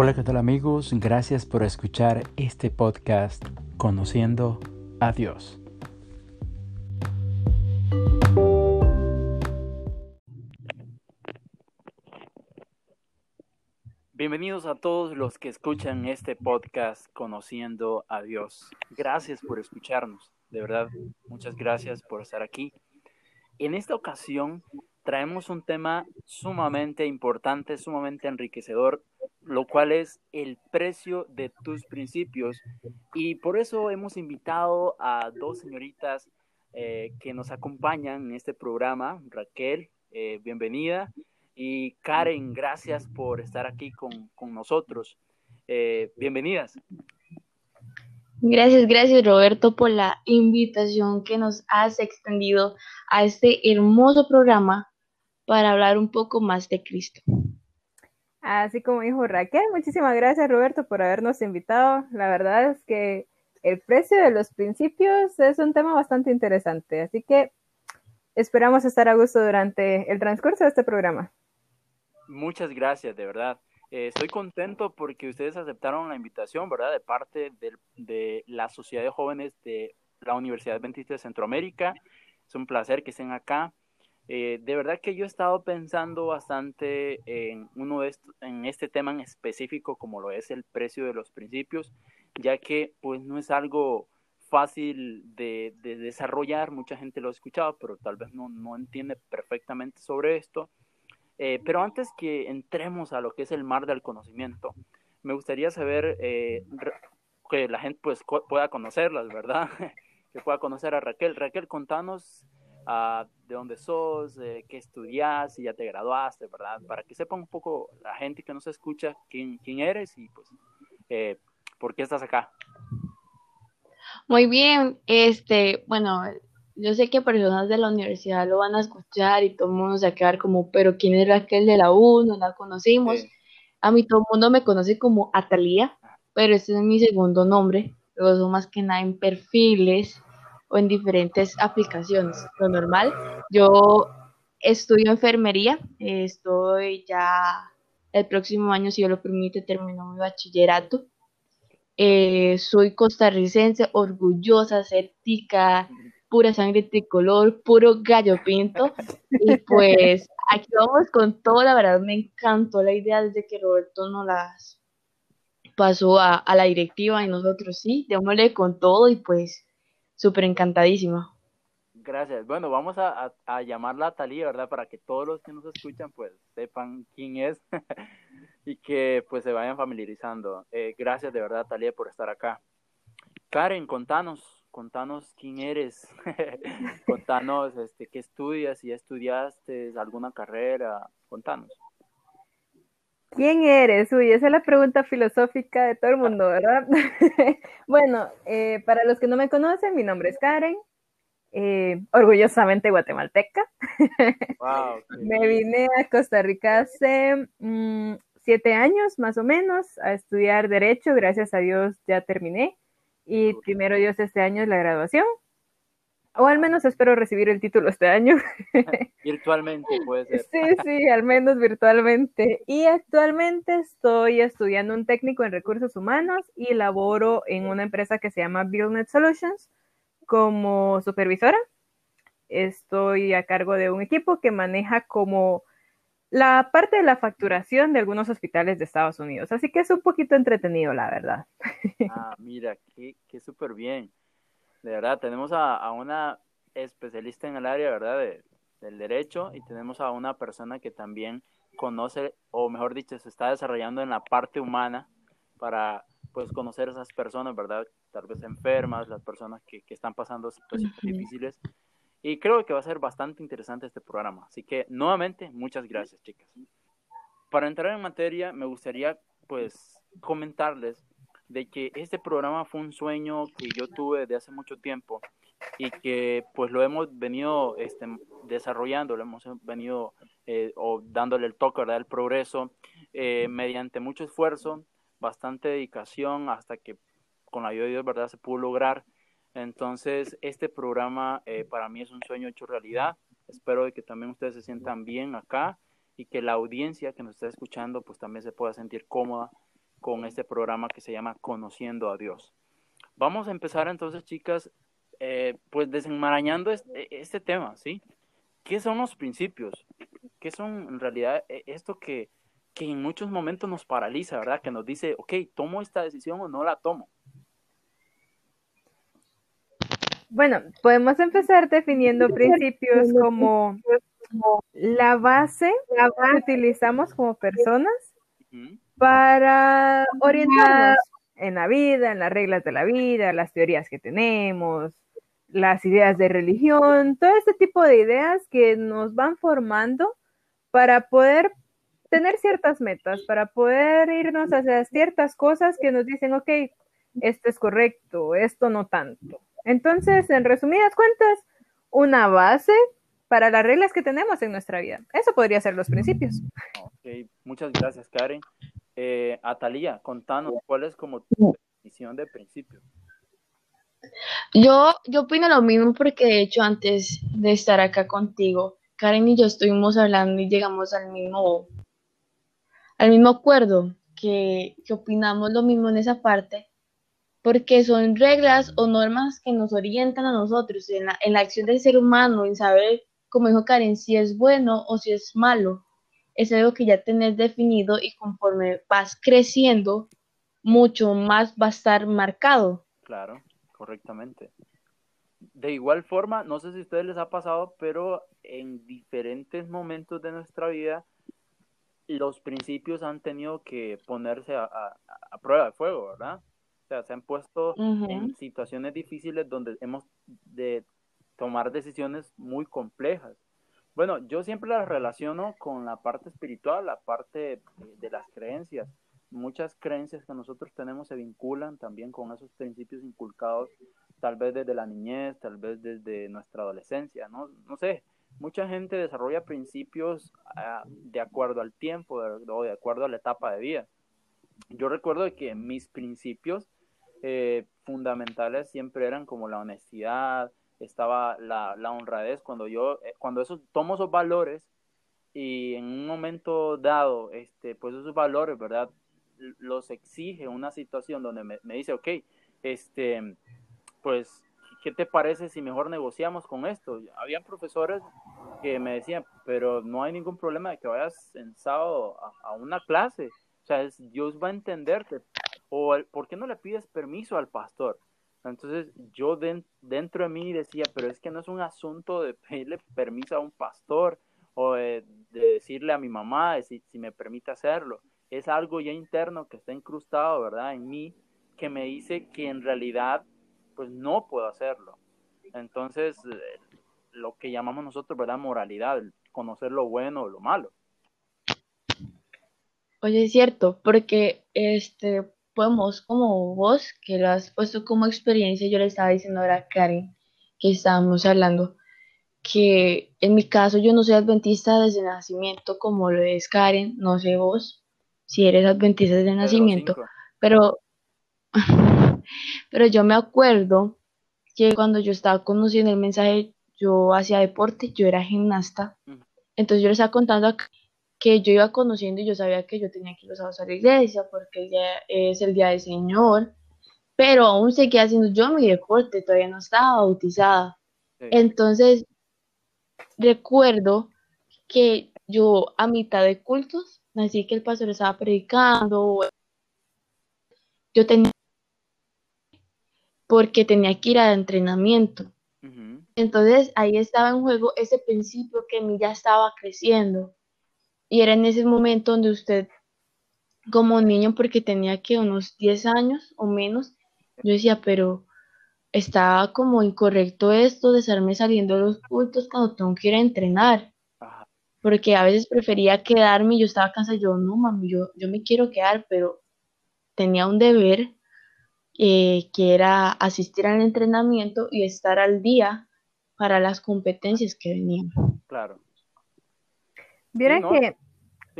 Hola, ¿qué tal amigos? Gracias por escuchar este podcast Conociendo a Dios. Bienvenidos a todos los que escuchan este podcast Conociendo a Dios. Gracias por escucharnos, de verdad, muchas gracias por estar aquí. En esta ocasión traemos un tema sumamente importante, sumamente enriquecedor, lo cual es el precio de tus principios. Y por eso hemos invitado a dos señoritas eh, que nos acompañan en este programa. Raquel, eh, bienvenida. Y Karen, gracias por estar aquí con, nosotros. Eh, bienvenidas. Gracias, gracias Roberto por la invitación que nos has extendido a este hermoso programa para hablar un poco más de Cristo. Así como dijo Raquel, muchísimas gracias Roberto por habernos invitado. La verdad es que el precio de los principios es un tema bastante interesante, así que esperamos estar a gusto durante el transcurso de este programa. Muchas gracias, de verdad. Eh, estoy contento porque ustedes aceptaron la invitación, ¿verdad? De parte de, la Sociedad de Jóvenes de la Universidad Adventista de Centroamérica. Es un placer que estén acá. Eh, de verdad que yo he estado pensando bastante en, uno de en este tema en específico, como lo es el precio de los principios, ya que pues no es algo fácil de, desarrollar, mucha gente lo ha escuchado, pero tal vez no, no entiende perfectamente sobre esto. Eh, pero antes que entremos a lo que es el mar del conocimiento, me gustaría saber eh, que la gente pues pueda conocerlas, ¿verdad? que pueda conocer a Raquel. Raquel, contanos de dónde sos, de qué estudias, si ya te graduaste, ¿verdad? Para que sepan un poco la gente que nos escucha quién, quién eres y pues eh, por qué estás acá. Muy bien, este, bueno, yo sé que personas de la universidad lo van a escuchar y todo el mundo se va a quedar como, pero ¿quién es Raquel de la U? No la conocimos. A mí todo el mundo me conoce como Atalía, pero este es mi segundo nombre. Luego son más que nada en perfiles o en diferentes aplicaciones. Lo normal, yo estudio enfermería, estoy ya el próximo año, si Dios lo permite, termino mi bachillerato. Eh, soy costarricense, orgullosa, certica, pura sangre tricolor, puro gallo pinto. Y pues aquí vamos con todo, la verdad me encantó la idea desde que Roberto nos las pasó a, a la directiva y nosotros sí, démosle con todo y pues súper encantadísima. Gracias. Bueno, vamos a, a, llamarla a Talía, ¿verdad? Para que todos los que nos escuchan, pues, sepan quién es y que, pues, se vayan familiarizando. Eh, gracias de verdad, Talía, por estar acá. Karen, contanos, contanos quién eres. contanos, este, qué estudias, si estudiaste alguna carrera, contanos. ¿Quién eres? Uy, esa es la pregunta filosófica de todo el mundo, ¿verdad? bueno, eh, para los que no me conocen, mi nombre es Karen, eh, orgullosamente guatemalteca. me vine a Costa Rica hace mm, siete años, más o menos, a estudiar Derecho. Gracias a Dios ya terminé. Y primero Dios este año es la graduación. O al menos espero recibir el título este año. virtualmente puede ser. Sí, sí, al menos virtualmente. Y actualmente estoy estudiando un técnico en recursos humanos y laboro en una empresa que se llama BuildNet Solutions como supervisora. Estoy a cargo de un equipo que maneja como la parte de la facturación de algunos hospitales de Estados Unidos. Así que es un poquito entretenido, la verdad. Ah, mira, qué, qué súper bien de verdad, tenemos a, una especialista en el área, ¿verdad? De, del derecho y tenemos a una persona que también conoce, o mejor dicho, se está desarrollando en la parte humana para, pues, conocer a esas personas, ¿verdad? Tal vez enfermas, las personas que, que están pasando situaciones difíciles. Y creo que va a ser bastante interesante este programa. Así que, nuevamente, muchas gracias, chicas. Para entrar en materia, me gustaría, pues, comentarles de que este programa fue un sueño que yo tuve desde hace mucho tiempo y que pues lo hemos venido este, desarrollando, lo hemos venido eh, o dándole el toque, ¿verdad? El progreso eh, mediante mucho esfuerzo, bastante dedicación hasta que con la ayuda de Dios, ¿verdad? Se pudo lograr. Entonces, este programa eh, para mí es un sueño hecho realidad. Espero que también ustedes se sientan bien acá y que la audiencia que nos está escuchando pues también se pueda sentir cómoda con este programa que se llama Conociendo a Dios. Vamos a empezar entonces, chicas, eh, pues desenmarañando este, este, tema, ¿sí? ¿Qué son los principios? ¿Qué son en realidad e, esto que, que en muchos momentos nos paraliza, ¿verdad? Que nos dice, ok, ¿tomo esta decisión o no la tomo? Bueno, podemos empezar definiendo principios como la base que utilizamos como personas para orientarnos en la vida, en las reglas de la vida, las teorías que tenemos, las ideas de religión, todo este tipo de ideas que nos van formando para poder tener ciertas metas, para poder irnos hacia ciertas cosas que nos dicen, ok, esto es correcto, esto no tanto. Entonces, en resumidas cuentas, una base para las reglas que tenemos en nuestra vida. Eso podría ser los principios. Ok, muchas gracias, Karen. Eh, Atalía, contanos cuál es como tu definición de principio. Yo, yo opino lo mismo porque de hecho antes de estar acá contigo, Karen y yo estuvimos hablando y llegamos al mismo, al mismo acuerdo, que, que opinamos lo mismo en esa parte, porque son reglas o normas que nos orientan a nosotros en la, en la acción del ser humano, en saber, como dijo Karen, si es bueno o si es malo es algo que ya tenés definido y conforme vas creciendo, mucho más va a estar marcado. Claro, correctamente. De igual forma, no sé si a ustedes les ha pasado, pero en diferentes momentos de nuestra vida, los principios han tenido que ponerse a, prueba de fuego, ¿verdad? O sea, se han puesto en situaciones difíciles donde hemos de tomar decisiones muy complejas. Bueno, yo siempre las relaciono con la parte espiritual, la parte de, las creencias. Muchas creencias que nosotros tenemos se vinculan también con esos principios inculcados, tal vez desde la niñez, tal vez desde nuestra adolescencia, ¿no? Sé, mucha gente desarrolla principios ah, de acuerdo al tiempo o de acuerdo a la etapa de vida. Yo recuerdo que mis principios eh, fundamentales siempre eran como la honestidad, estaba la, la honradez, cuando yo, eh, cuando eso, tomo esos valores y en un momento dado, este, pues esos valores, ¿verdad? Los exige una situación donde me, me dice, ok, este, pues, ¿qué te parece si mejor negociamos con esto? Habían profesores que me decían, pero no hay ningún problema de que vayas en sábado a, a una clase, o sea, Dios va a entenderte, o ¿por qué no le pides permiso al pastor? Entonces yo dentro de mí decía, pero es que no es un asunto de pedirle permiso a un pastor o de, decirle a mi mamá si, si, me permite hacerlo. Es algo ya interno que está incrustado, ¿verdad? En mí, que me dice que en realidad, pues no puedo hacerlo. Entonces, eh, lo que llamamos nosotros, ¿verdad? Moralidad, conocer lo bueno o lo malo. Oye, es cierto, porque este, podemos, como vos, que lo has puesto como experiencia, yo le estaba diciendo ahora a Karen, que estábamos hablando, que en mi caso yo no soy adventista desde nacimiento como lo es Karen, no sé vos si eres adventista desde nacimiento, pero, pero yo me acuerdo que cuando yo estaba conociendo el mensaje, yo hacía deporte, yo era gimnasta, entonces yo le estaba contando a que yo iba conociendo y yo sabía que yo tenía que ir los sábados a la iglesia porque día es el día del Señor, pero aún seguía haciendo yo mi deporte, todavía no estaba bautizada. Entonces, recuerdo que yo a mitad de cultos, así que el pastor estaba predicando, yo tenía porque tenía que ir a entrenamiento. Entonces ahí estaba en juego ese principio que en mí ya estaba creciendo y era en ese momento donde usted, como niño, porque tenía que unos 10 años o menos, yo decía, pero estaba como incorrecto esto de estarme saliendo de los cultos cuando tengo que ir a entrenar. Porque a veces prefería quedarme y yo estaba cansada. Yo, no, mami, yo, yo me quiero quedar, pero tenía un deber eh, que era asistir al entrenamiento y estar al día para las competencias que venían. Claro. Vieron que,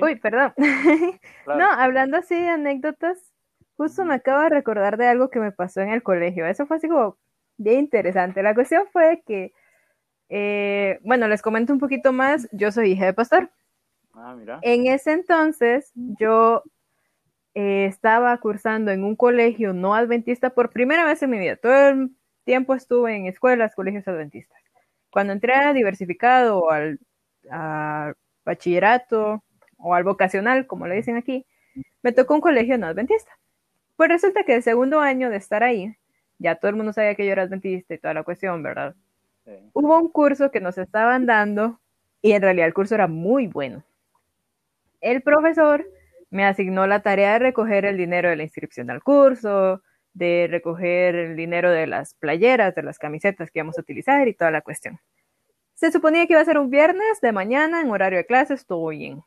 uy, perdón. No, hablando así de anécdotas, justo me acabo de recordar de algo que me pasó en el colegio. Eso fue así como bien interesante. La cuestión fue que, eh, bueno, les comento un poquito más. Yo soy hija de pastor. Ah, mira. En ese entonces, yo eh, estaba cursando en un colegio no adventista por primera vez en mi vida. Todo el tiempo estuve en escuelas, colegios adventistas. Cuando entré a diversificado o al bachillerato o al vocacional, como le dicen aquí, me tocó un colegio no adventista. Pues resulta que el segundo año de estar ahí, ya todo el mundo sabía que yo era adventista y toda la cuestión, ¿verdad? Hubo un curso que nos estaban dando y en realidad el curso era muy bueno. El profesor me asignó la tarea de recoger el dinero de la inscripción al curso, de recoger el dinero de las playeras, de las camisetas que íbamos a utilizar y toda la cuestión. Se suponía que iba a ser un viernes de mañana en horario de clases, todo bien.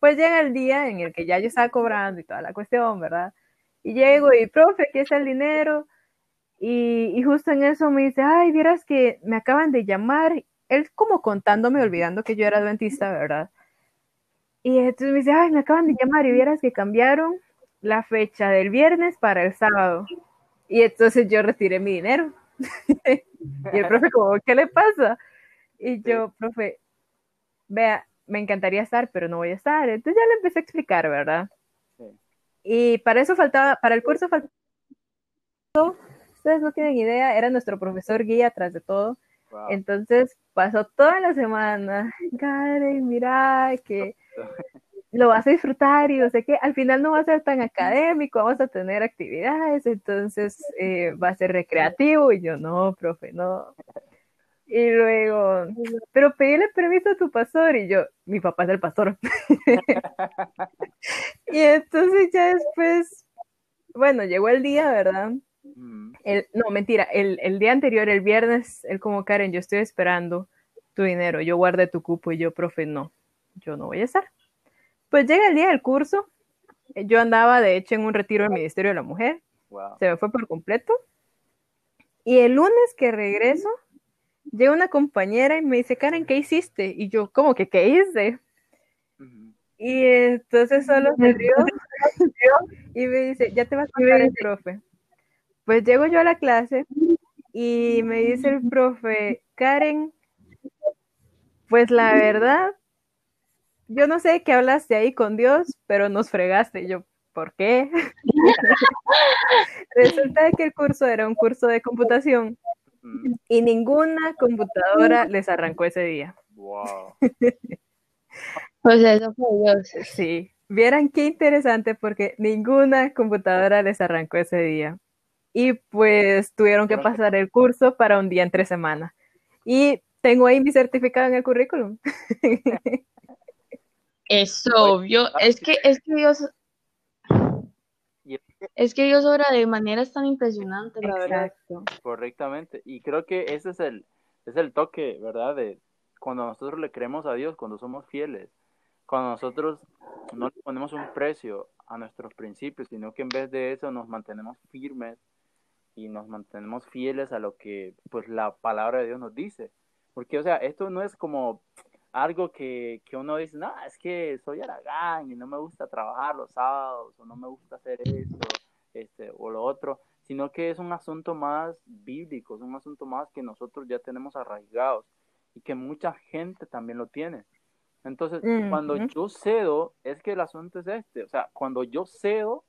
Pues llega el día en el que ya yo estaba cobrando y toda la cuestión, ¿verdad? Y llego y, profe, aquí está el dinero. Y, y justo en eso me dice, ay, vieras que me acaban de llamar. Él como contándome, olvidando que yo era adventista, ¿verdad? Y entonces me dice, ay, me acaban de llamar y vieras que cambiaron la fecha del viernes para el sábado. Y entonces yo retiré mi dinero. y el profe como, ¿qué le pasa? Y yo, profe, vea, me encantaría estar, pero no voy a estar. Entonces ya le empecé a explicar, ¿verdad? Y para eso faltaba, para el curso faltaba, ustedes no tienen idea, era nuestro profesor guía tras de todo. Entonces pasó toda la semana, Karen, mira que lo vas a disfrutar y no sé qué, al final no va a ser tan académico, vamos a tener actividades, entonces eh, va a ser recreativo y yo no, profe, no. Y luego, pero pedíle permiso a tu pastor y yo, mi papá es el pastor. y entonces ya después, bueno, llegó el día, ¿verdad? Mm. El, no, mentira, el, el día anterior, el viernes, él como Karen, yo estoy esperando tu dinero, yo guardé tu cupo y yo, profe, no, yo no voy a estar. Pues llega el día del curso, yo andaba de hecho en un retiro del Ministerio de la Mujer, se me fue por completo. Y el lunes que regreso, llega una compañera y me dice, Karen, ¿qué hiciste? Y yo, ¿cómo que qué hice? Y entonces solo se rió y me dice, ya te vas a contar el profe. Pues llego yo a la clase y me dice el profe, Karen, pues la verdad, yo no sé qué hablaste ahí con Dios, pero nos fregaste. Y yo, ¿por qué? Resulta que el curso era un curso de computación y ninguna computadora les arrancó ese día. Wow. pues eso fue Dios. Sí, vieran qué interesante porque ninguna computadora les arrancó ese día. Y pues tuvieron que pasar el curso para un día entre semana. Y tengo ahí mi certificado en el currículum. Es obvio, es que, es que Dios, es que Dios obra de maneras tan impresionantes, la verdad. Correctamente, y creo que ese es el, es el toque, ¿verdad? De cuando nosotros le creemos a Dios, cuando somos fieles, cuando nosotros no le ponemos un precio a nuestros principios, sino que en vez de eso nos mantenemos firmes y nos mantenemos fieles a lo que pues la palabra de Dios nos dice. Porque, o sea, esto no es como algo que, que uno dice, no, es que soy aragán y no me gusta trabajar los sábados o no me gusta hacer esto este, o lo otro, sino que es un asunto más bíblico, es un asunto más que nosotros ya tenemos arraigados y que mucha gente también lo tiene. Entonces, cuando yo cedo, es que el asunto es este, o sea, cuando yo cedo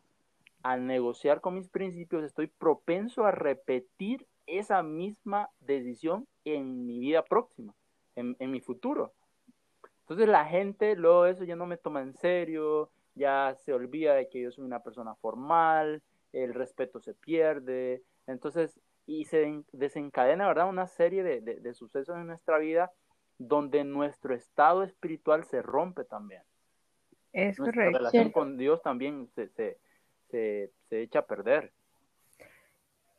al negociar con mis principios, estoy propenso a repetir esa misma decisión en mi vida próxima, en, en mi futuro. Entonces la gente luego eso ya no me toma en serio, ya se olvida de que yo soy una persona formal, el respeto se pierde, entonces, y se desencadena, ¿verdad? Una serie de, de, sucesos en nuestra vida donde nuestro estado espiritual se rompe también. Es nuestra correcto. relación con Dios también se, se, se, se echa a perder.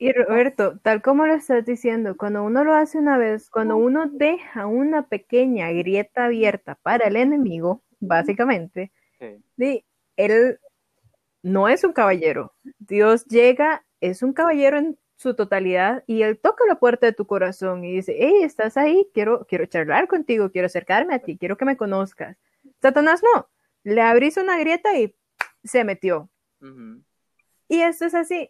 Y Roberto, tal como lo estás diciendo, cuando uno lo hace una vez, cuando uno deja una pequeña grieta abierta para el enemigo, básicamente, él no es un caballero. Dios llega, es un caballero en su totalidad y él toca la puerta de tu corazón y dice, hey, estás ahí, quiero, quiero charlar contigo, quiero acercarme a ti, quiero que me conozcas. Satanás no, le abrís una grieta y se metió. Y esto es así,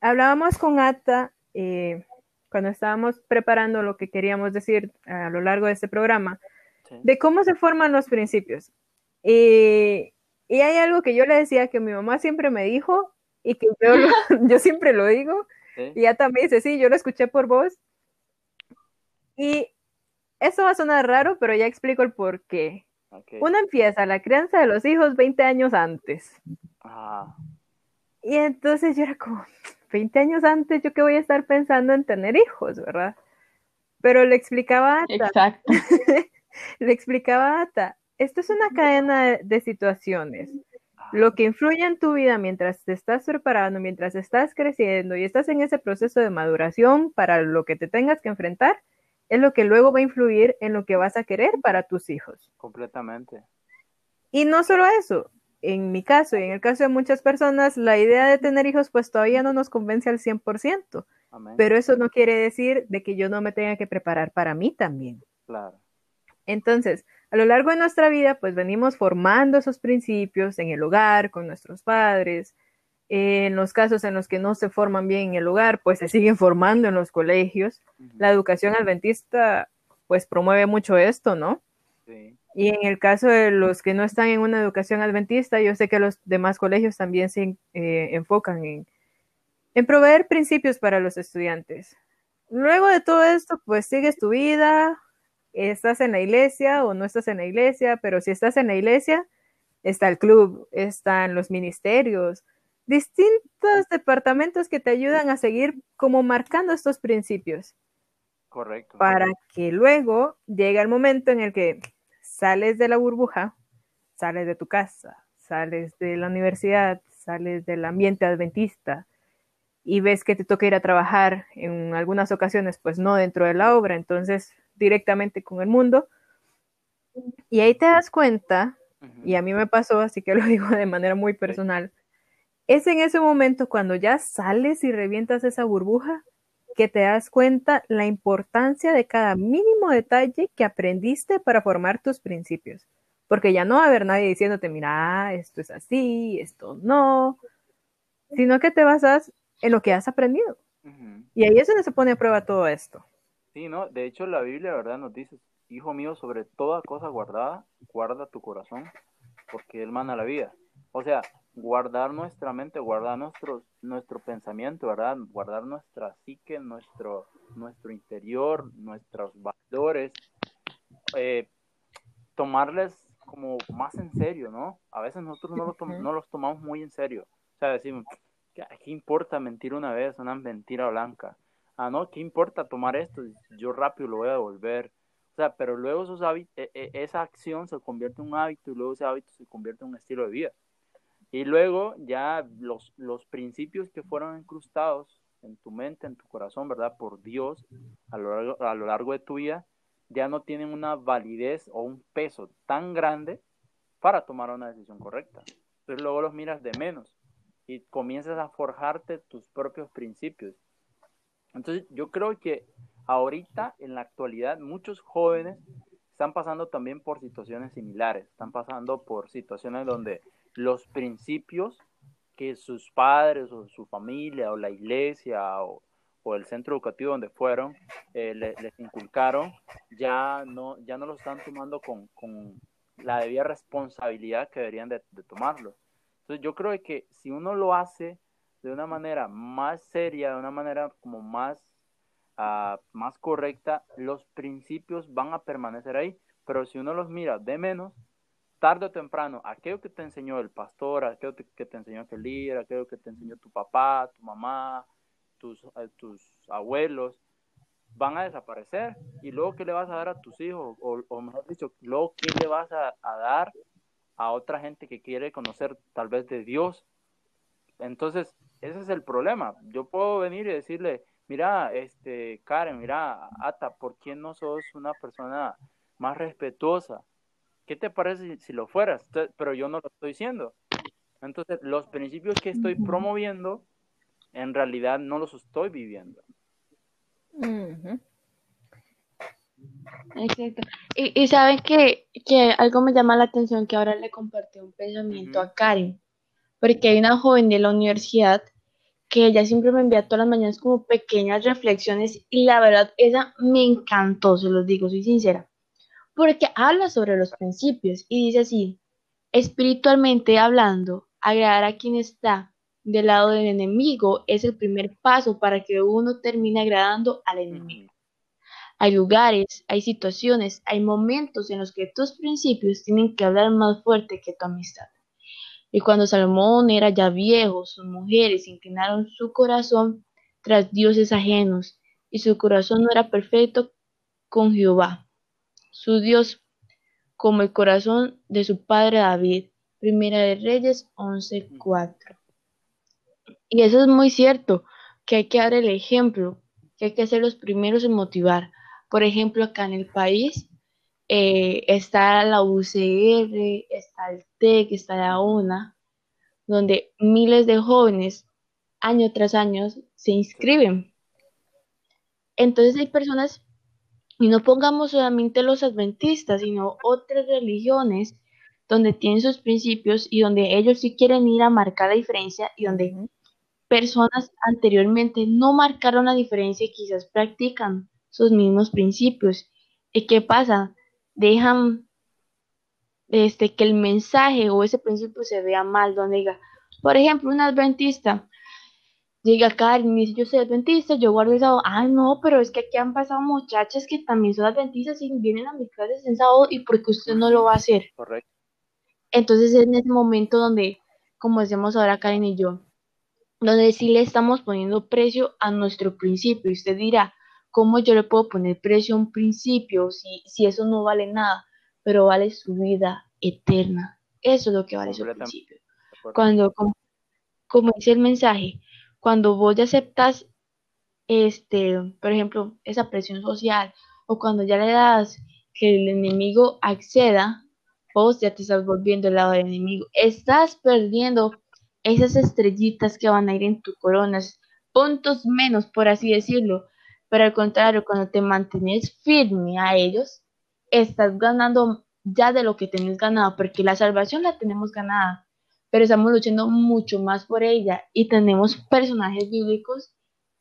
hablábamos con Ata eh, cuando estábamos preparando lo que queríamos decir a lo largo de este programa, de cómo se forman los principios. Y Y hay algo que yo le decía que mi mamá siempre me dijo y que yo, yo siempre lo digo. Y ya también dice, sí, yo lo escuché por vos. Y eso va a sonar raro, pero ya explico el por qué. Uno empieza la crianza de los hijos 20 años antes. Ah. Y entonces yo era como, 20 años antes, ¿yo qué voy a estar pensando en tener hijos, verdad? Pero le explicaba a Ata. Exacto. le explicaba a Ata, esto es una cadena de, situaciones. Lo que influye en tu vida mientras te estás preparando, mientras estás creciendo y estás en ese proceso de maduración para lo que te tengas que enfrentar, es lo que luego va a influir en lo que vas a querer para tus hijos. Completamente. Y no solo eso, en mi caso y en el caso de muchas personas, la idea de tener hijos pues todavía no nos convence al 100%, pero eso no quiere decir de que yo no me tenga que preparar para mí también. Claro. Entonces, a lo largo de nuestra vida pues venimos formando esos principios en el hogar, con nuestros padres, en los casos en los que no se forman bien en el hogar, pues se siguen formando en los colegios. La educación adventista pues promueve mucho esto, ¿no? Sí. Y en el caso de los que no están en una educación adventista, yo sé que los demás colegios también se eh, enfocan en, en proveer principios para los estudiantes. Luego de todo esto, pues sigues tu vida, estás en la iglesia o no estás en la iglesia, pero si estás en la iglesia, está el club, están los ministerios, distintos departamentos que te ayudan a seguir como marcando estos principios. Correcto. Para que luego llegue el momento en el que sales de la burbuja, sales de tu casa, sales de la universidad, sales del ambiente adventista y ves que te toca ir a trabajar en algunas ocasiones, pues no dentro de la obra, entonces directamente con el mundo. Y ahí te das cuenta, y a mí me pasó, así que lo digo de manera muy personal, es en ese momento cuando ya sales y revientas esa burbuja que te das cuenta la importancia de cada mínimo detalle que aprendiste para formar tus principios. Porque ya no va a haber nadie diciéndote, mira, esto es así, esto no, sino que te basas en lo que has aprendido. Y ahí es donde se pone a prueba todo esto. Sí, ¿no? De hecho, la Biblia, ¿verdad? Nos dice, hijo mío, sobre toda cosa guardada, guarda tu corazón, porque Él manda la vida. O sea, guardar nuestra mente, guardar nuestro, nuestro pensamiento, ¿verdad? Guardar nuestra psique, nuestro, nuestro interior, nuestros valores, eh, tomarles como más en serio, ¿no? A veces nosotros no, no los tomamos muy en serio. O sea, decimos, ¿qué, importa mentir una vez, una mentira blanca? Ah, no, ¿qué importa tomar esto? Yo rápido lo voy a devolver. O sea, pero luego esos e, e, esa acción se convierte en un hábito y luego ese hábito se convierte en un estilo de vida. Y luego ya los, los principios que fueron incrustados en tu mente, en tu corazón, ¿verdad? Por Dios a lo, largo, a lo largo de tu vida, ya no tienen una validez o un peso tan grande para tomar una decisión correcta. Entonces luego los miras de menos y comienzas a forjarte tus propios principios. Entonces yo creo que ahorita, en la actualidad, muchos jóvenes están pasando también por situaciones similares, están pasando por situaciones donde los principios que sus padres o su familia o la iglesia o, el centro educativo donde fueron eh, les inculcaron, ya no, ya no lo están tomando con, la debida responsabilidad que deberían de, tomarlo. Entonces yo creo que si uno lo hace de una manera más seria, de una manera como más, ah, más correcta, los principios van a permanecer ahí, pero si uno los mira de menos, tarde o temprano, aquello que te enseñó el pastor, aquello que te enseñó el líder, aquello que te enseñó tu papá, tu mamá, tus, eh, tus abuelos, van a desaparecer. Y luego, ¿qué le vas a dar a tus hijos? O, mejor dicho, luego, ¿qué le vas a, dar a otra gente que quiere conocer tal vez de Dios? Entonces, ese es el problema. Yo puedo venir y decirle, mira, este, Karen, mira, Ata, ¿por qué no sos una persona más respetuosa? ¿Qué te parece si, lo fueras? Pero yo no lo estoy diciendo. Entonces, los principios que estoy promoviendo, en realidad no los estoy viviendo. Exacto. Y, y saben que, algo me llama la atención que ahora le compartí un pensamiento a Karen, porque hay una joven de la universidad que ella siempre me envía todas las mañanas como pequeñas reflexiones y la verdad, esa me encantó, se los digo, soy sincera porque habla sobre los principios y dice así, Espiritualmente hablando, agradar a quien está del lado del enemigo es el primer paso para que uno termine agradando al enemigo. Hay lugares, hay situaciones, hay momentos en los que tus principios tienen que hablar más fuerte que tu amistad. Y cuando Salomón era ya viejo, sus mujeres inclinaron su corazón tras dioses ajenos, y su corazón no era perfecto con Jehová, su Dios, como el corazón de su padre David. Primera de Reyes 11:4. Y eso es muy cierto, que hay que dar el ejemplo, que hay que ser los primeros en motivar. Por ejemplo, acá en el país eh, está la UCR, está el TEC, está la UNA, donde miles de jóvenes año tras año se inscriben. Entonces hay personas, y no pongamos solamente los adventistas, sino otras religiones donde tienen sus principios y donde ellos sí quieren ir a marcar la diferencia y donde personas anteriormente no marcaron la diferencia y quizás practican sus mismos principios. ¿Y qué pasa? Dejan este, que el mensaje o ese principio se vea mal, donde diga, por ejemplo, un adventista llega acá y dice, yo soy adventista, yo guardo el sábado, ah, no, pero es que aquí han pasado muchachas que también son adventistas y vienen a mis clases en sábado y porque usted no lo va a hacer. Correcto. Entonces es en ese momento donde, como decimos ahora Karen y yo, donde sí le estamos poniendo precio a nuestro principio. Y usted dirá, ¿cómo yo le puedo poner precio a un principio si, si eso no vale nada? Pero vale su vida eterna. Eso es lo que vale su principio. Cuando, como, como, dice el mensaje, cuando vos ya aceptas, este, por ejemplo, esa presión social, o cuando ya le das que el enemigo acceda, vos ya te estás volviendo el lado del enemigo. Estás perdiendo esas estrellitas que van a ir en tu corona, puntos menos, por así decirlo. Pero al contrario, cuando te mantienes firme a ellos, estás ganando ya de lo que tenés ganado, porque la salvación la tenemos ganada, pero estamos luchando mucho más por ella y tenemos personajes bíblicos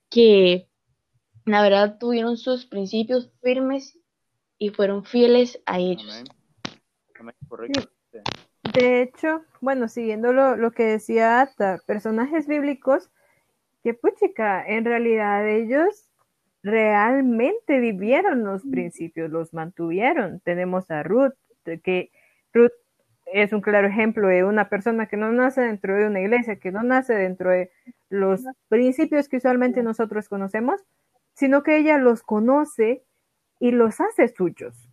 que la verdad tuvieron sus principios firmes y fueron fieles a ellos. De hecho, bueno, siguiendo lo, que decía Ata, personajes bíblicos que, puchica, en realidad ellos realmente vivieron los principios, los mantuvieron. Tenemos a Ruth, que Ruth es un claro ejemplo de una persona que no nace dentro de una iglesia, que no nace dentro de los principios que usualmente nosotros conocemos, sino que ella los conoce y los hace suyos.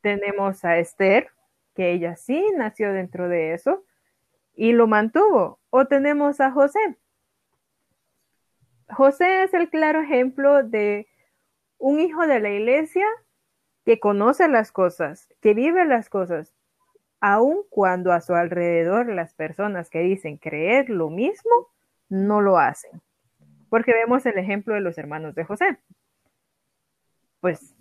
Tenemos a Esther, que ella sí nació dentro de eso y lo mantuvo. O tenemos a José. José es el claro ejemplo de un hijo de la iglesia que conoce las cosas, que vive las cosas, aun cuando a su alrededor las personas que dicen creer lo mismo no lo hacen. Porque vemos el ejemplo de los hermanos de José. Pues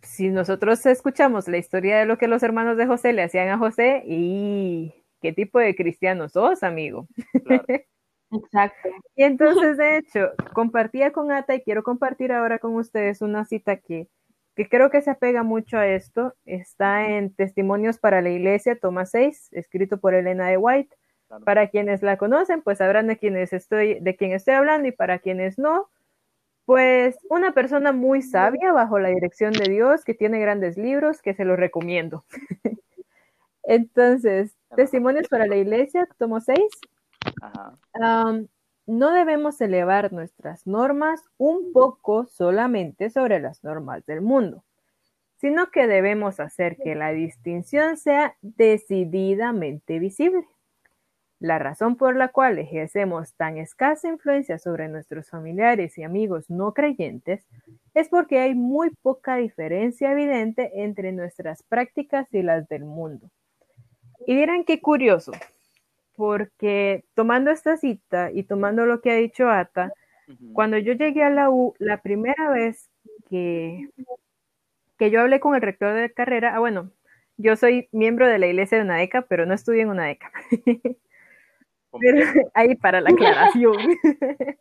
si nosotros escuchamos la historia de lo que los hermanos de José le hacían a José, y qué tipo de cristiano sos, amigo. Exacto. Y entonces, de hecho, compartía con Ata y quiero compartir ahora con ustedes una cita que, que creo que se apega mucho a esto. Está en Testimonios para la Iglesia, toma 6, escrito por Elena de White. Para quienes la conocen, pues sabrán de quienes estoy, de quién estoy hablando, y para quienes no, pues una persona muy sabia bajo la dirección de Dios, que tiene grandes libros, que se los recomiendo. Entonces, Testimonios para la Iglesia, tomo 6. No debemos elevar nuestras normas un poco solamente sobre las normas del mundo, sino que debemos hacer que la distinción sea decididamente visible. La razón por la cual ejercemos tan escasa influencia sobre nuestros familiares y amigos no creyentes es porque hay muy poca diferencia evidente entre nuestras prácticas y las del mundo. Y dirán qué curioso, porque tomando esta cita y tomando lo que ha dicho Ata, cuando yo llegué a la U, la primera vez que, que yo hablé con el rector de carrera, ah, bueno, yo soy miembro de la iglesia de UNADECA, pero no estudié en UNADECA. ahí para la aclaración.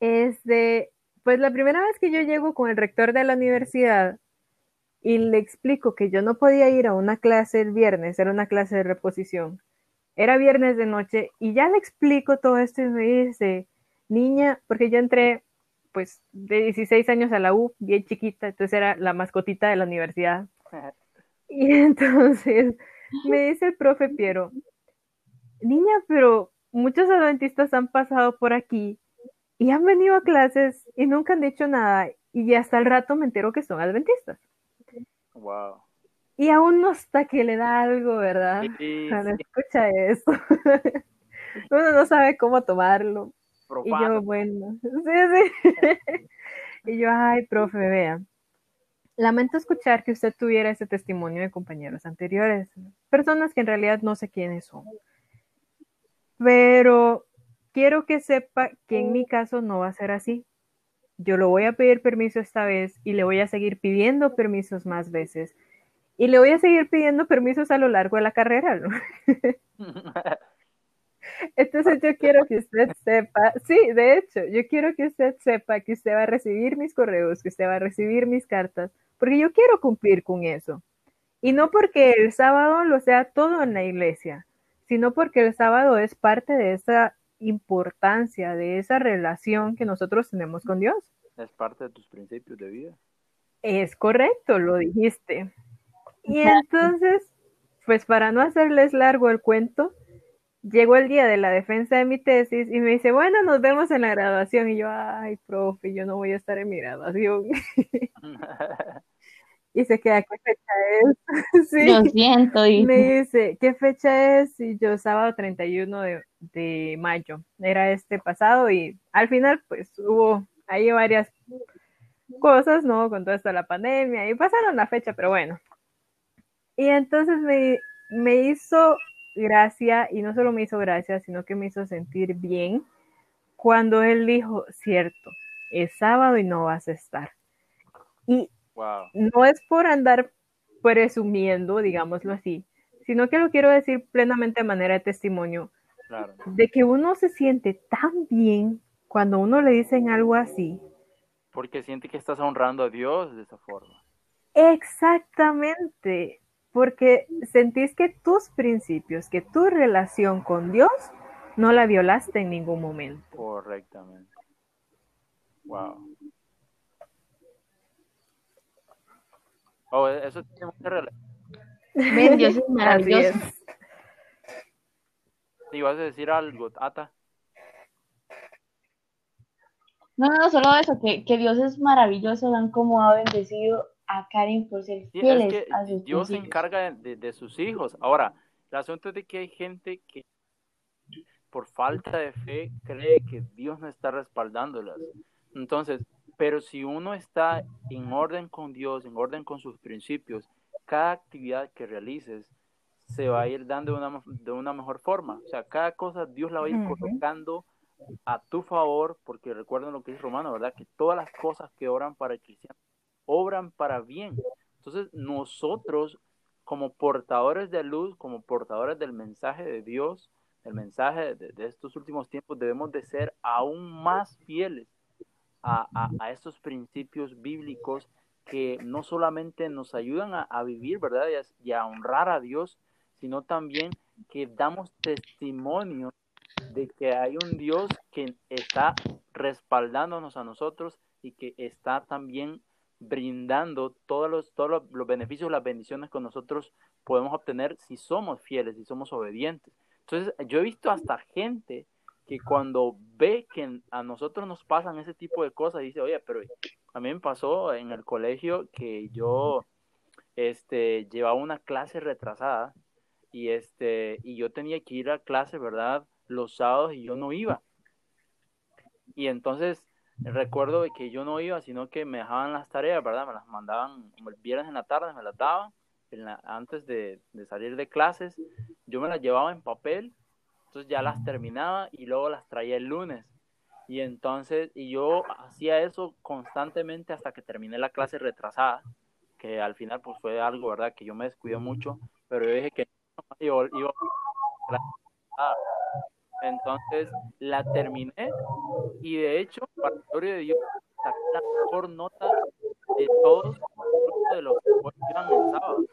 este, pues la primera vez que yo llego con el rector de la universidad, y le explico que yo no podía ir a una clase el viernes, era una clase de reposición. Era viernes de noche y ya le explico todo esto y me dice, niña, porque yo entré pues de 16 años a la U, bien chiquita, entonces era la mascotita de la universidad. Y entonces me dice el profe Piero, niña, pero muchos adventistas han pasado por aquí y han venido a clases y nunca han dicho nada y hasta el rato me entero que son adventistas. Wow. Y aún no está que le da algo, ¿verdad? Cuando escucha eso. Uno no sabe cómo tomarlo. Y yo, bueno, sí, sí. y yo, ay, profe, vea. Lamento escuchar que usted tuviera ese testimonio de compañeros anteriores, personas que en realidad no sé quiénes son. Pero quiero que sepa que en mi caso no va a ser así. Yo lo voy a pedir permiso esta vez y le voy a seguir pidiendo permisos más veces. Y le voy a seguir pidiendo permisos a lo largo de la carrera. ¿no? Entonces yo quiero que usted sepa, sí, de hecho, yo quiero que usted sepa que usted va a recibir mis correos, que usted va a recibir mis cartas, porque yo quiero cumplir con eso. Y no porque el sábado lo sea todo en la iglesia, sino porque el sábado es parte de esa importancia, de esa relación que nosotros tenemos con Dios. Es parte de tus principios de vida. Es correcto, lo dijiste. Y entonces, pues para no hacerles largo el cuento, llegó el día de la defensa de mi tesis y me dice, bueno, nos vemos en la graduación. Y yo, ay, profe, yo no voy a estar en mi graduación. y se queda, ¿qué fecha es? sí. Lo siento. Y... Me dice, ¿qué fecha es? Y yo, sábado 31 de, de mayo. Era este pasado y al final, pues hubo ahí varias cosas, ¿no? Con toda esta la pandemia y pasaron la fecha, pero bueno. Y entonces me, me hizo gracia, y no solo me hizo gracia, sino que me hizo sentir bien cuando él dijo, cierto, es sábado y no vas a estar. Y no es por andar presumiendo, digámoslo así, sino que lo quiero decir plenamente de manera de testimonio, de que uno se siente tan bien cuando uno le dicen algo así. Porque siente que estás honrando a Dios de esa forma. Exactamente porque sentís que tus principios, que tu relación con Dios no la violaste en ningún momento. Correctamente. Wow. Oh, eso tiene mucha relación. Dios es maravilloso. ¿Y vas a decir algo, Ata? No, no, solo eso, que, que Dios es maravilloso, dan como ha bendecido a Karen por ser fieles a sus Dios se encarga de, sus hijos. Ahora, el asunto es de que hay gente que por falta de fe cree que Dios no está respaldándolas. Entonces, pero si uno está en orden con Dios, en orden con sus principios, cada actividad que realices se va a ir dando de una, de una mejor forma. O sea, cada cosa Dios la va a ir colocando a tu favor, porque recuerden lo que es Romano, ¿verdad? Que todas las cosas que oran para el cristiano obran para bien. Entonces nosotros como portadores de luz, como portadores del mensaje de Dios, el mensaje de, estos últimos tiempos, debemos de ser aún más fieles a, estos principios bíblicos que no solamente nos ayudan a, vivir, ¿verdad? Y a, honrar a Dios, sino también que damos testimonio de que hay un Dios que está respaldándonos a nosotros y que está también brindando todos los, los, beneficios, las bendiciones que nosotros podemos obtener si somos fieles, si somos obedientes. Entonces, yo he visto hasta gente que cuando ve que a nosotros nos pasan ese tipo de cosas, dice, oye, pero a mí me pasó en el colegio que yo este, llevaba una clase retrasada y, este, y yo tenía que ir a clase, ¿verdad? Los sábados y yo no iba. Y entonces recuerdo que yo no iba, sino que me dejaban las tareas, ¿verdad? Me las mandaban el viernes en la tarde, me las daban antes de, salir de clases. Yo me las llevaba en papel, entonces ya las terminaba y luego las traía el lunes. Y entonces, y yo hacía eso constantemente hasta que terminé la clase retrasada, que al final pues fue algo, ¿verdad? Que yo me descuidé mucho, pero yo dije que iba, iba a entonces la terminé y de hecho, para la gloria de Dios, saqué la mejor nota de todos de los que iban el sábado.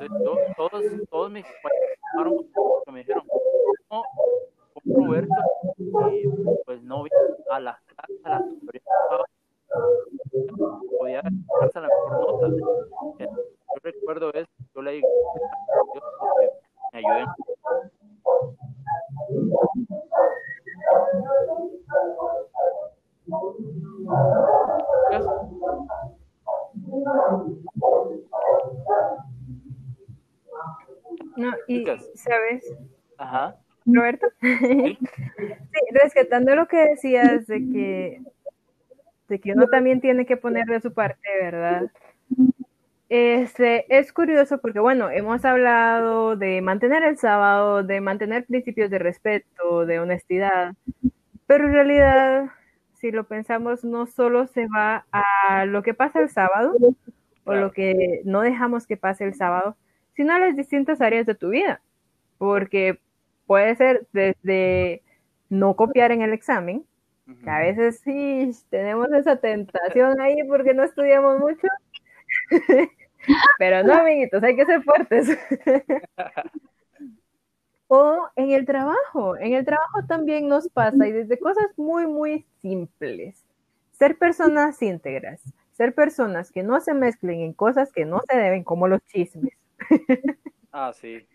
Entonces, todos, todos mis compañeros me dijeron, no, Roberto, y pues no vi a las clases, a las podía sacarse la mejor nota. Yo recuerdo eso, yo le digo, porque me ayuden. No, y sabes, Ajá. Roberto, sí, rescatando lo que decías de que, de que uno también tiene que ponerle su parte, ¿verdad? Este, es curioso porque, bueno, hemos hablado de mantener el sábado, de mantener principios de respeto, de honestidad, pero en realidad, si lo pensamos, no solo se va a lo que pasa el sábado o lo que no dejamos que pase el sábado, sino a las distintas áreas de tu vida, porque puede ser desde no copiar en el examen, que a veces sí tenemos esa tentación ahí porque no estudiamos mucho. Pero no, amiguitos, hay que ser fuertes. o en el trabajo, en el trabajo también nos pasa y desde cosas muy, muy simples. Ser personas íntegras, ser personas que no se mezclen en cosas que no se deben, como los chismes. ah, sí.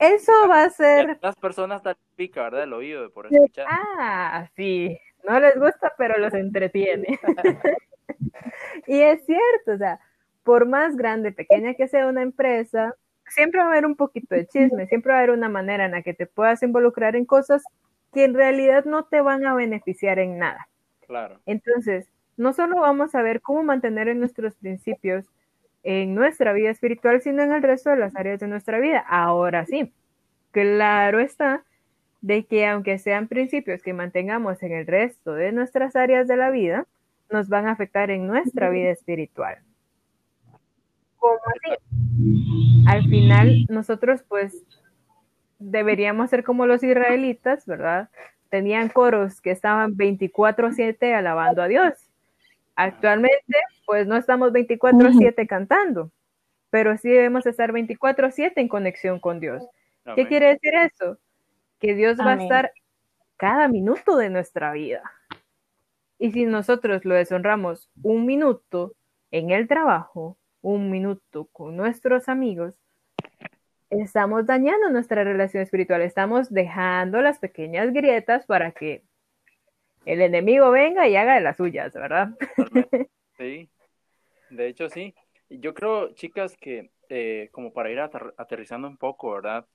Eso va a ser. Las personas tal pica, ¿verdad? El oído por escuchar. Ah, sí. No les gusta, pero los entretiene. y es cierto, o sea, por más grande, pequeña que sea una empresa, siempre va a haber un poquito de chisme, siempre va a haber una manera en la que te puedas involucrar en cosas que en realidad no te van a beneficiar en nada. Claro. Entonces, no solo vamos a ver cómo mantener en nuestros principios en nuestra vida espiritual, sino en el resto de las áreas de nuestra vida. Ahora sí, claro está de que aunque sean principios que mantengamos en el resto de nuestras áreas de la vida, nos van a afectar en nuestra vida espiritual. ¿Cómo así? Al final, nosotros pues deberíamos ser como los israelitas, ¿verdad? Tenían coros que estaban 24/7 alabando a Dios. Actualmente, pues no estamos 24/7 cantando, pero sí debemos estar 24/7 en conexión con Dios. ¿Qué quiere decir eso? Que Dios va a estar cada minuto de nuestra vida. Y si nosotros lo deshonramos un minuto en el trabajo, un minuto con nuestros amigos, estamos dañando nuestra relación espiritual, estamos dejando las pequeñas grietas para que el enemigo venga y haga de las suyas, ¿verdad? Sí, de hecho sí. Yo creo, chicas, que eh, como para ir aterrizando un poco, ¿verdad?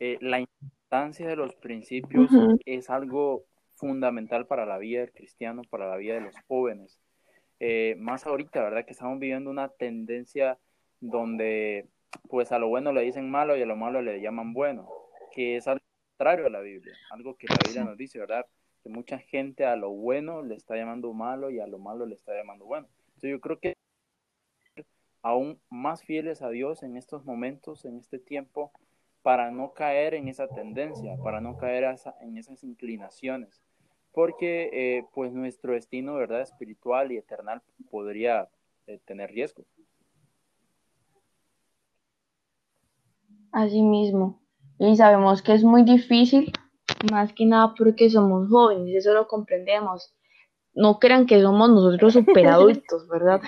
Eh, la importancia de los principios es algo fundamental para la vida del cristiano, para la vida de los jóvenes. Eh, más ahorita, ¿verdad? Que estamos viviendo una tendencia donde pues a lo bueno le dicen malo y a lo malo le llaman bueno, que es al contrario de la Biblia, algo que la Biblia nos dice, ¿verdad? Que mucha gente a lo bueno le está llamando malo y a lo malo le está llamando bueno. Entonces yo creo que aún más fieles a Dios en estos momentos, en este tiempo, para no caer en esa tendencia, para no caer en esas inclinaciones, porque eh, pues nuestro destino, ¿verdad?, espiritual y eternal podría eh, tener riesgo. Así mismo. Y sabemos que es muy difícil más que nada porque somos jóvenes, eso lo comprendemos. No crean que somos nosotros super adultos, ¿verdad?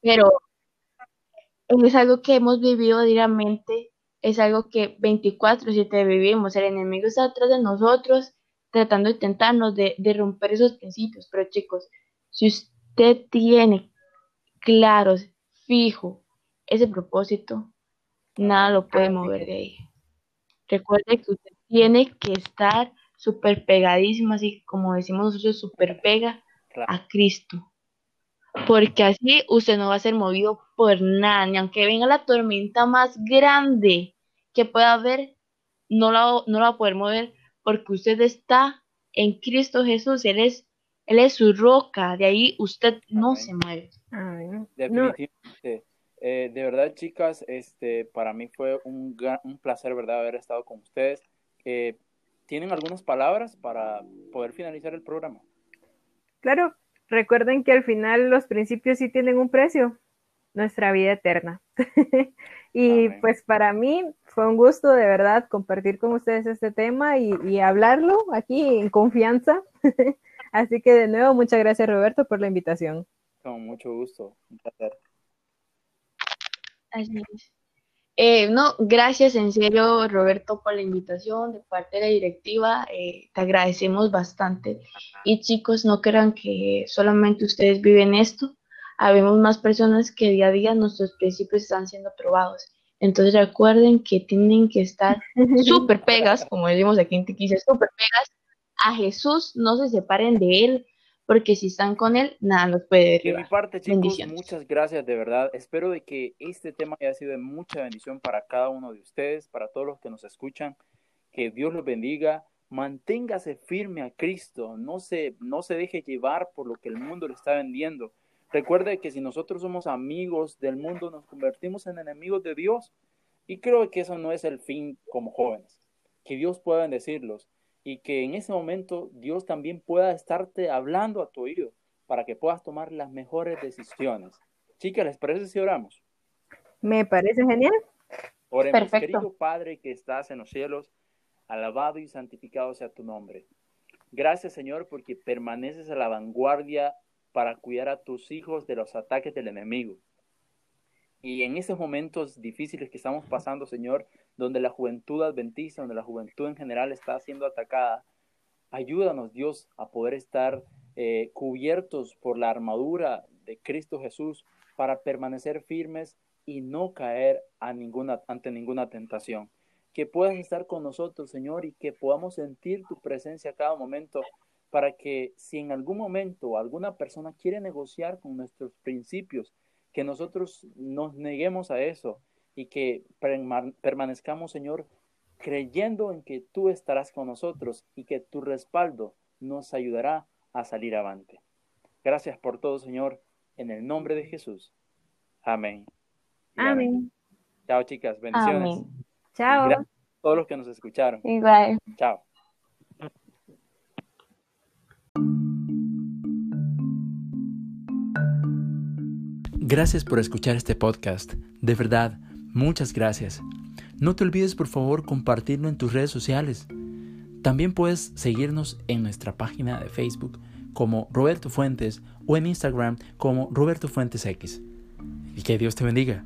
Pero es algo que hemos vivido diariamente, es algo que 24/7 vivimos, el enemigo está atrás de nosotros tratando de tentarnos de, de romper esos principios, pero chicos, si usted tiene claro, fijo, ese propósito, nada lo puede mover de ahí. Recuerde que usted tiene que estar súper pegadísimo, así como decimos nosotros, súper pega a Cristo. Porque así usted no va a ser movido por nada, ni aunque venga la tormenta más grande que pueda haber, no la, no la va a poder mover porque usted está en Cristo Jesús, Él es, él es su roca, de ahí usted no se mueve. Definitivamente. Eh, de verdad, chicas, este, para mí fue un, un placer, ¿verdad?, haber estado con ustedes. Eh, ¿Tienen algunas palabras para poder finalizar el programa? Claro, recuerden que al final los principios sí tienen un precio nuestra vida eterna. y pues para mí fue un gusto de verdad compartir con ustedes este tema y, hablarlo aquí en confianza. Así que de nuevo, muchas gracias Roberto por la invitación. Con mucho gusto, un placer. Así es. Eh, no, gracias en serio Roberto por la invitación de parte de la directiva, eh, te agradecemos bastante. Y chicos, no crean que solamente ustedes viven esto, habemos más personas que día a día nuestros principios están siendo probados. Entonces recuerden que tienen que estar súper pegas, como decimos aquí en Tiquicia, súper pegas a Jesús, no se separen de Él, porque si están con él, nada los puede derribar. De mi parte, chicos, muchas gracias, de verdad. Espero de que este tema haya sido de mucha bendición para cada uno de ustedes, para todos los que nos escuchan. Que Dios los bendiga. Manténgase firme a Cristo, no se, no se deje llevar por lo que el mundo le está vendiendo. Recuerde que si nosotros somos amigos del mundo, nos convertimos en enemigos de Dios. Y creo que eso no es el fin como jóvenes. Que Dios pueda bendecirlos y que en ese momento Dios también pueda estarte hablando a tu oído para que puedas tomar las mejores decisiones. Chicas, ¿les parece si oramos? Me parece genial. Oremos, Perfecto. querido Padre que estás en los cielos, alabado y santificado sea tu nombre. Gracias, Señor, porque permaneces a la vanguardia para cuidar a tus hijos de los ataques del enemigo. Y en esos momentos difíciles que estamos pasando, Señor, donde la juventud adventista, donde la juventud en general está siendo atacada. Ayúdanos, Dios, a poder estar eh, cubiertos por la armadura de Cristo Jesús para permanecer firmes y no caer ante ninguna tentación. Que puedas estar con nosotros, Señor, y que podamos sentir tu presencia a cada momento para que si en algún momento alguna persona quiere negociar con nuestros principios, que nosotros nos neguemos a eso y que permanezcamos, Señor, creyendo en que tú estarás con nosotros y que tu respaldo nos ayudará a salir avante. Gracias por todo, Señor, en el nombre de Jesús. Amén. Amén. Chao, chicas. Bendiciones. Chao. a todos los que nos escucharon. Igual. Chao. Gracias por escuchar este podcast. De verdad, Muchas gracias. No te olvides por favor compartirlo en tus redes sociales. También puedes seguirnos en nuestra página de Facebook como Roberto Fuentes o en Instagram como Roberto Fuentes X. Y que Dios te bendiga.